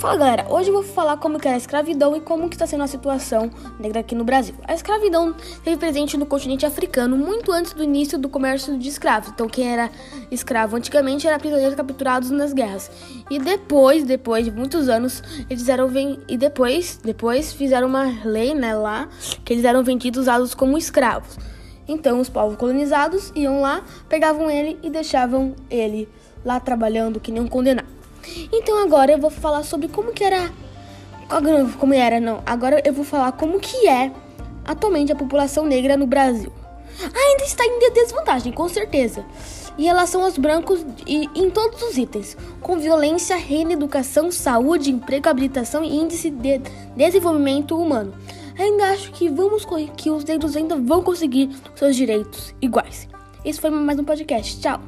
Fala galera, hoje eu vou falar como que era a escravidão e como que está sendo a situação negra aqui no Brasil. A escravidão esteve presente no continente africano muito antes do início do comércio de escravos. Então quem era escravo antigamente era prisioneiros capturados nas guerras. E depois, depois de muitos anos, eles eram e depois, depois fizeram uma lei, né, lá, que eles eram vendidos usados como escravos. Então os povos colonizados iam lá, pegavam ele e deixavam ele lá trabalhando que nem um condenado. Então agora eu vou falar sobre como que era. Como era, não. Agora eu vou falar como que é atualmente a população negra no Brasil. Ainda está em desvantagem, com certeza. Em relação aos brancos e em todos os itens, com violência, reina, educação, saúde, emprego, habilitação e índice de desenvolvimento humano. Ainda acho que vamos que os negros ainda vão conseguir seus direitos iguais. Esse foi mais um podcast. Tchau.